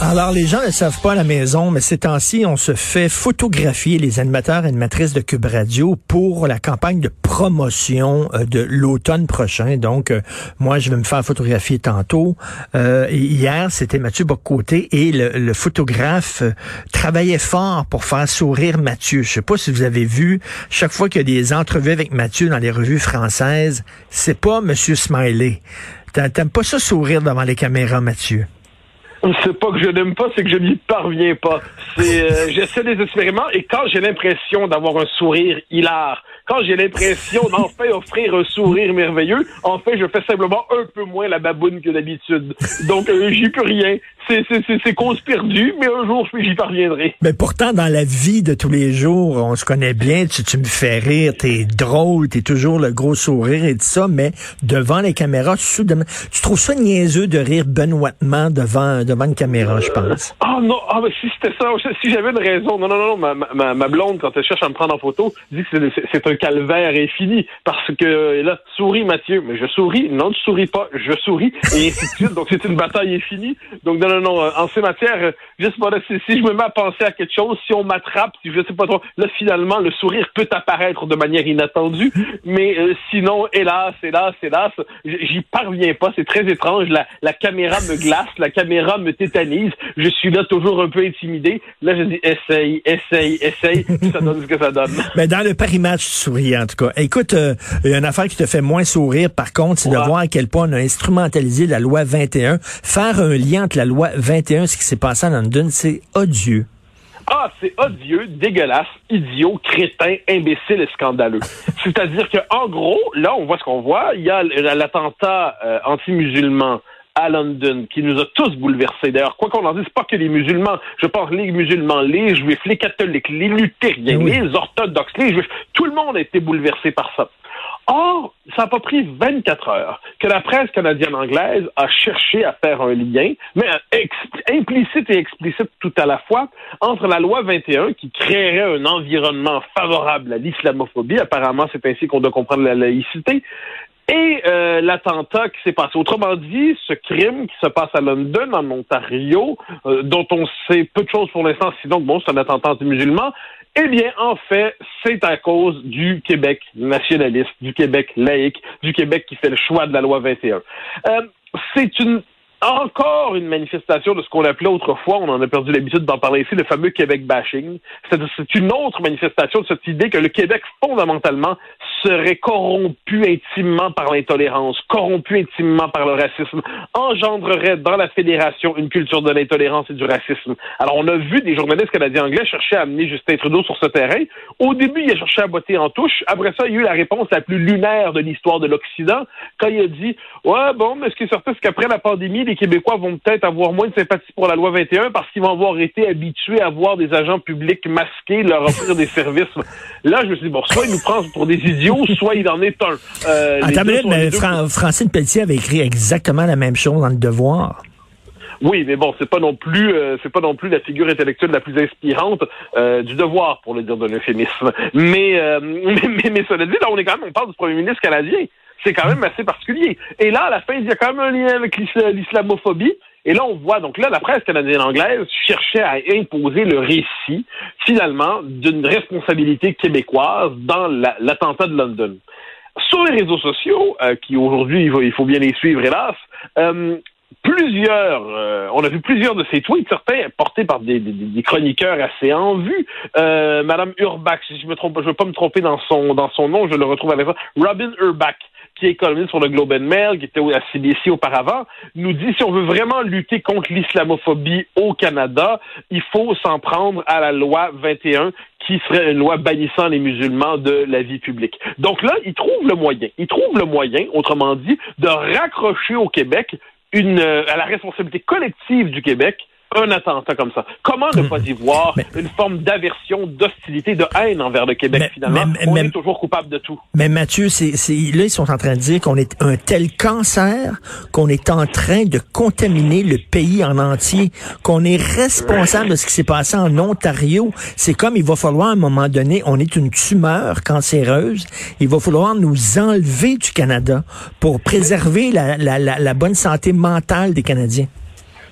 Alors, les gens ne savent pas à la maison, mais ces temps-ci, on se fait photographier les animateurs et animatrices de Cube Radio pour la campagne de promotion euh, de l'automne prochain. Donc, euh, moi, je vais me faire photographier tantôt. Euh, hier, c'était Mathieu Boccoté et le, photographe travaillait fort pour faire sourire Mathieu. Je sais pas si vous avez vu, chaque fois qu'il y a des entrevues avec Mathieu dans les revues françaises, c'est pas Monsieur Smiley. T'aimes pas ça sourire devant les caméras, Mathieu? C'est pas que je n'aime pas, c'est que je n'y parviens pas. C'est, euh, j'essaie des expériments et quand j'ai l'impression d'avoir un sourire hilar, quand j'ai l'impression d'enfin offrir un sourire merveilleux, en fait, je fais simplement un peu moins la baboune que d'habitude. Donc, euh, j'y peux rien. C'est cause perdue, mais un jour, j'y parviendrai. Mais pourtant, dans la vie de tous les jours, on se connaît bien, tu, tu me fais rire, t'es drôle, t'es toujours le gros sourire et tout ça, mais devant les caméras, soudainement, tu trouves ça niaiseux de rire benoîtement devant, devant une caméra, je pense. Ah non, ah, mais si c'était ça, si j'avais une raison, non, non, non, ma, ma, ma blonde, quand elle cherche à me prendre en photo, dit que c'est un calvaire infini parce que là, souris Mathieu, mais je souris, non, tu souris pas, je souris, et ainsi de suite. Donc c'est une bataille infinie. Donc non, non, non, euh, en ces matières, euh, juste si, si je me mets à penser à quelque chose, si on m'attrape, si je sais pas trop, là finalement le sourire peut apparaître de manière inattendue, mais euh, sinon, hélas, hélas, hélas, j'y parviens pas. C'est très étrange. La, la caméra me glace, la caméra me tétanise. Je suis là toujours un peu intimidé. Là, je dis essaye, essaye, essaye, ça donne ce que ça donne. Mais dans le Paris Match, tu en tout cas. Écoute, euh, il y a une affaire qui te fait moins sourire, par contre, c'est de voir à quel point on a instrumentalisé la loi 21. Faire un lien entre la loi 21 et ce qui s'est passé à London, c'est odieux. Ah, c'est odieux, dégueulasse, idiot, crétin, imbécile et scandaleux. C'est-à-dire que, en gros, là, on voit ce qu'on voit. Il y a l'attentat euh, anti-musulman à London, qui nous a tous bouleversés. D'ailleurs, quoi qu'on en dise, pas que les musulmans. Je pense les musulmans, les juifs, les catholiques, les luthériens, les orthodoxes, les juifs. Tout le monde a été bouleversé par ça. Or, ça n'a pas pris 24 heures que la presse canadienne-anglaise a cherché à faire un lien, mais implicite et explicite tout à la fois, entre la loi 21 qui créerait un environnement favorable à l'islamophobie, apparemment c'est ainsi qu'on doit comprendre la laïcité, et euh, l'attentat qui s'est passé. Autrement dit, ce crime qui se passe à London, en Ontario, euh, dont on sait peu de choses pour l'instant, sinon bon, c'est un attentat anti-musulman, eh bien, en fait, c'est à cause du Québec nationaliste, du Québec laïque, du Québec qui fait le choix de la loi 21. Euh, c'est une encore une manifestation de ce qu'on appelait autrefois, on en a perdu l'habitude d'en parler ici, le fameux Québec bashing. C'est une autre manifestation de cette idée que le Québec, fondamentalement, serait corrompu intimement par l'intolérance, corrompu intimement par le racisme, engendrerait dans la fédération une culture de l'intolérance et du racisme. Alors, on a vu des journalistes canadiens anglais chercher à amener Justin Trudeau sur ce terrain. Au début, il a cherché à botter en touche. Après ça, il y a eu la réponse la plus lunaire de l'histoire de l'Occident quand il a dit, ouais, bon, mais ce qui est certain, c'est qu'après la pandémie, les Québécois vont peut-être avoir moins de sympathie pour la loi 21 parce qu'ils vont avoir été habitués à voir des agents publics masqués leur offrir des services. Là, je me suis dit, bon, soit ils nous prennent pour des idiots, soit il en est un. Euh, Attends, mais Francine Pelletier avait écrit exactement la même chose dans Le Devoir. Oui, mais bon, c'est pas non plus, euh, c'est pas non plus la figure intellectuelle la plus inspirante euh, du devoir, pour le dire d'un euphémisme. Mais, euh, mais, mais, cela dit, là, on est quand même, on parle du premier ministre canadien c'est quand même assez particulier. Et là, à la fin, il y a quand même un lien avec l'islamophobie. Et là, on voit, donc là, la presse canadienne-anglaise cherchait à imposer le récit, finalement, d'une responsabilité québécoise dans l'attentat de London. Sur les réseaux sociaux, euh, qui aujourd'hui, il, faut bien les suivre, hélas, euh, plusieurs, euh, on a vu plusieurs de ces tweets, certains portés par des, chroniqueurs assez en vue. Madame Urbach, si je me trompe, je veux pas me tromper dans son dans son nom, je le retrouve avec ça. Robin Urbach, qui est économiste sur le Globe and Mail, qui était à CBC auparavant, nous dit si on veut vraiment lutter contre l'islamophobie au Canada, il faut s'en prendre à la loi 21 qui serait une loi bannissant les musulmans de la vie publique. Donc là, il trouve le moyen, il trouve le moyen, autrement dit, de raccrocher au Québec une, à la responsabilité collective du Québec un attentat comme ça. Comment ne pas y voir une forme d'aversion, d'hostilité, de haine envers le Québec, finalement? on est toujours coupable de tout. Mais Mathieu, c'est, là, ils sont en train de dire qu'on est un tel cancer qu'on est en train de contaminer le pays en entier, qu'on est responsable de ce qui s'est passé en Ontario. C'est comme il va falloir à un moment donné, on est une tumeur cancéreuse, il va falloir nous enlever du Canada pour préserver la, la, la, la bonne santé mentale des Canadiens.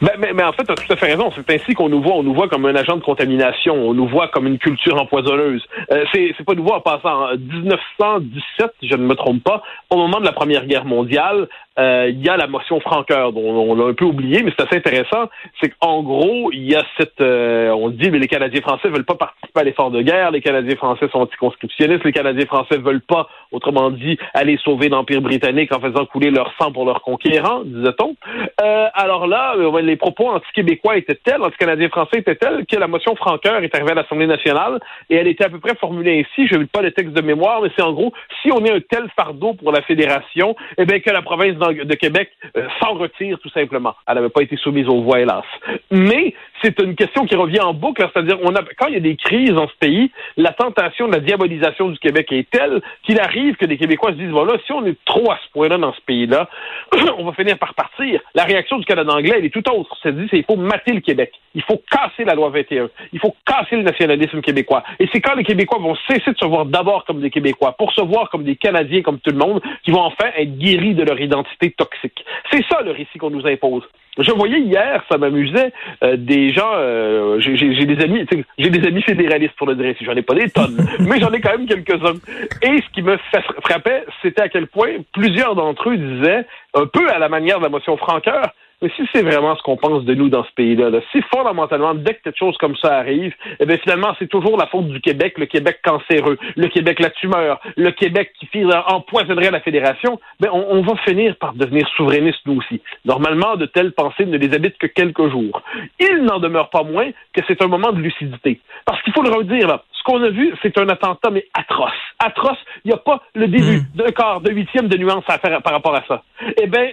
Mais, mais, en fait, tu tout à fait raison. C'est ainsi qu'on nous voit. On nous voit comme un agent de contamination. On nous voit comme une culture empoisonneuse. Euh, c'est, pas nouveau en passant. En 1917, je ne me trompe pas, au moment de la Première Guerre mondiale, euh, il y a la motion Franqueur, dont on l'a un peu oublié, mais c'est assez intéressant. C'est qu'en gros, il y a cette... Euh, on dit, mais les Canadiens français veulent pas participer à l'effort de guerre, les Canadiens français sont anticonscriptionnistes, les Canadiens français veulent pas, autrement dit, aller sauver l'Empire britannique en faisant couler leur sang pour leurs conquérants, disait-on. Euh, alors là, euh, les propos anti-québécois étaient tels, anti-canadiens français étaient tels, que la motion Franqueur est arrivée à l'Assemblée nationale, et elle était à peu près formulée ainsi, je n'ai pas le texte de mémoire, mais c'est en gros, si on est un tel fardeau pour la fédération, eh bien que la province de Québec euh, s'en retire tout simplement. Elle n'avait pas été soumise aux voix, hélas. Mais c'est une question qui revient en boucle, c'est-à-dire on a, quand il y a des crises dans ce pays, la tentation de la diabolisation du Québec est telle qu'il arrive que des Québécois se disent voilà, si on est trop à ce point-là dans ce pays-là, on va finir par partir. La réaction du Canada anglais, elle est tout autre. C'est dit, c'est il faut mater le Québec. Il faut casser la loi 21. Il faut casser le nationalisme québécois. Et c'est quand les Québécois vont cesser de se voir d'abord comme des Québécois, pour se voir comme des Canadiens comme tout le monde, qui vont enfin être guéris de leur identité toxique. C'est ça le récit qu'on nous impose. Je voyais hier, ça m'amusait, euh, des gens, euh, j'ai des amis, j'ai des amis fédéralistes pour le dire, si j'en ai pas des tonnes, mais j'en ai quand même quelques-uns. Et ce qui me frappait, c'était à quel point plusieurs d'entre eux disaient, un peu à la manière de la motion Franqueur, mais si c'est vraiment ce qu'on pense de nous dans ce pays-là, si fondamentalement, dès que quelque chose comme ça arrive, eh bien finalement, c'est toujours la faute du Québec, le Québec cancéreux, le Québec la tumeur, le Québec qui empoisonnerait la fédération, ben on, on, va finir par devenir souverainistes nous aussi. Normalement, de telles pensées ne les habitent que quelques jours. Il n'en demeure pas moins que c'est un moment de lucidité. Parce qu'il faut le redire, là, ce qu'on a vu, c'est un attentat, mais atroce. Atroce. Il n'y a pas le début hmm. d'un quart, de huitième de nuance à faire par rapport à ça. Eh bien,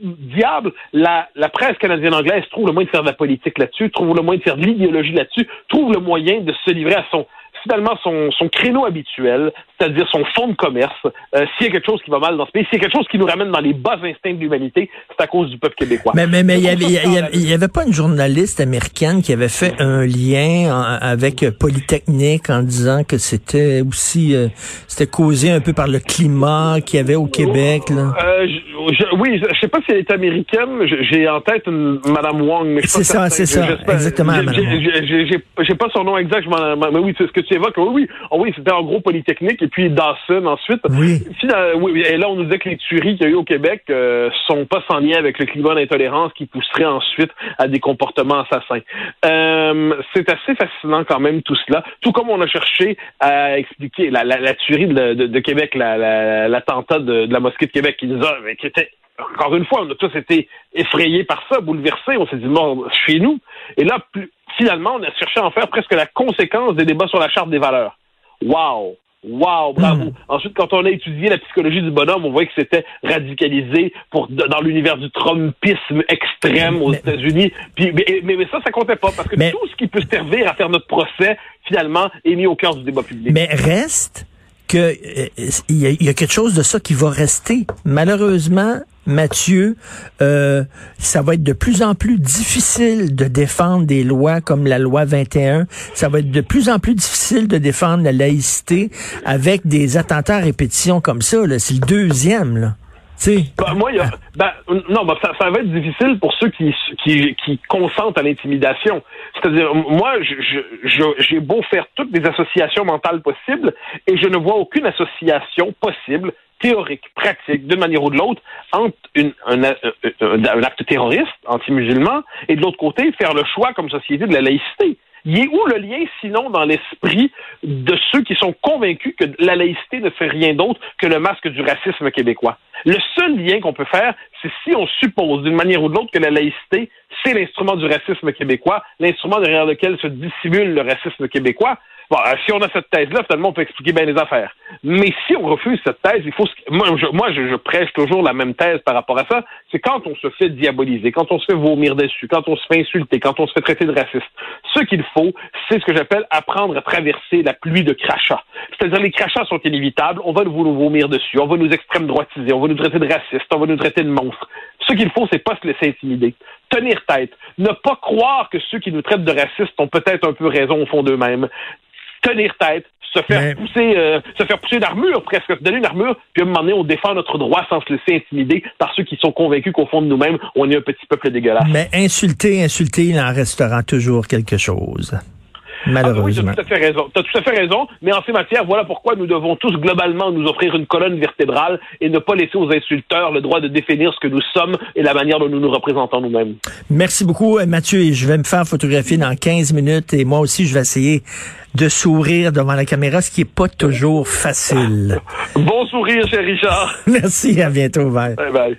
diable, la, la presse canadienne-anglaise trouve le moyen de faire de la politique là-dessus, trouve le moyen de faire de l'idéologie là-dessus, trouve le moyen de se livrer à son, finalement son, son créneau habituel, c'est-à-dire son fonds de commerce. Euh, s'il y a quelque chose qui va mal dans ce pays, s'il y a quelque chose qui nous ramène dans les bas instincts de l'humanité, c'est à cause du peuple québécois. Mais mais mais il y avait y, avait pas une journaliste américaine qui avait fait un lien avec Polytechnique en disant que c'était aussi euh, c'était causé un peu par le climat qu'il y avait au Québec là? Euh, je, oui, je sais pas si elle est américaine. J'ai en tête une Madame Wong, mais c'est ça, c'est ça, exactement. J'ai pas son nom exact, mais oui, c'est ce que tu évoques. Oui, oui, oh, oui, c'était en gros Polytechnique et puis Dawson ensuite. Oui. oui. Et là, on nous disait que les tueries qu'il y a eu au Québec euh, sont pas sans lien avec le climat d'intolérance qui pousserait ensuite à des comportements assassins. Euh, c'est assez fascinant quand même tout cela. Tout comme on a cherché à expliquer la, la, la tuerie de, de, de Québec, l'attentat de, de, la mosquée de Québec qui nous a, qui était encore une fois, on a tous été effrayés par ça, bouleversés. On s'est dit, bon, chez nous. Et là, plus, finalement, on a cherché à en faire presque la conséquence des débats sur la charte des valeurs. Wow! Wow, bravo. Hmm. Ensuite, quand on a étudié la psychologie du bonhomme, on voit que c'était radicalisé pour dans l'univers du Trumpisme extrême aux États-Unis. Puis, mais, mais, ça, ça comptait pas parce que tout ce qui peut servir à faire notre procès, finalement, est mis au cœur du débat public. Mais reste que euh, il y, a quelque chose de ça qui va rester. Malheureusement, Mathieu, euh, ça va être de plus en plus difficile de défendre des lois comme la loi 21. Ça va être de plus en plus difficile de défendre la laïcité avec des attentats à répétition comme ça. C'est le deuxième. Là. Ben, moi, ben, non, ben, ça, va être difficile pour ceux qui, consentent à l'intimidation. C'est-à-dire, moi, j'ai beau faire toutes les associations mentales possibles et je ne vois aucune association possible théorique, pratique, d'une manière ou de l'autre, entre un, acte terroriste anti-musulman et de l'autre côté, faire le choix comme société de la laïcité. Il est où le lien, sinon, dans l'esprit de ceux qui sont convaincus que la laïcité ne fait rien d'autre que le masque du racisme québécois? Le seul lien qu'on peut faire, c'est si on suppose d'une manière ou de l'autre que la laïcité, c'est l'instrument du racisme québécois, l'instrument derrière lequel se dissimule le racisme québécois. Bon, euh, si on a cette thèse-là, finalement, on peut expliquer bien les affaires. Mais si on refuse cette thèse, il faut. Moi, je, moi, je, prêche toujours la même thèse par rapport à ça. C'est quand on se fait diaboliser, quand on se fait vomir dessus, quand on se fait insulter, quand on se fait traiter de raciste. Ce qu'il faut, c'est ce que j'appelle apprendre à traverser la pluie de crachats. C'est-à-dire les crachats sont inévitables. On va nous vomir dessus, on va nous extrême droitiser, on va nous traiter de racistes, on va nous traiter de monstres. Ce qu'il faut, c'est pas se laisser intimider. Tenir tête. Ne pas croire que ceux qui nous traitent de racistes ont peut-être un peu raison au fond d'eux-mêmes tenir tête, se faire pousser, euh, se faire pousser d'armure, presque, se donner une armure, puis à un moment donné, on défend notre droit sans se laisser intimider par ceux qui sont convaincus qu'au fond de nous-mêmes, on est un petit peuple dégueulasse. Mais insulter, insulter, il en restera toujours quelque chose. Malheureusement. Ah, tu as tout à fait raison. Tu as tout à fait raison. Mais en ces matières, voilà pourquoi nous devons tous globalement nous offrir une colonne vertébrale et ne pas laisser aux insulteurs le droit de définir ce que nous sommes et la manière dont nous nous représentons nous-mêmes. Merci beaucoup, Mathieu. Et je vais me faire photographier dans 15 minutes et moi aussi, je vais essayer de sourire devant la caméra, ce qui est pas toujours facile. bon sourire, cher Richard. Merci, à bientôt. Bye. Bye bye.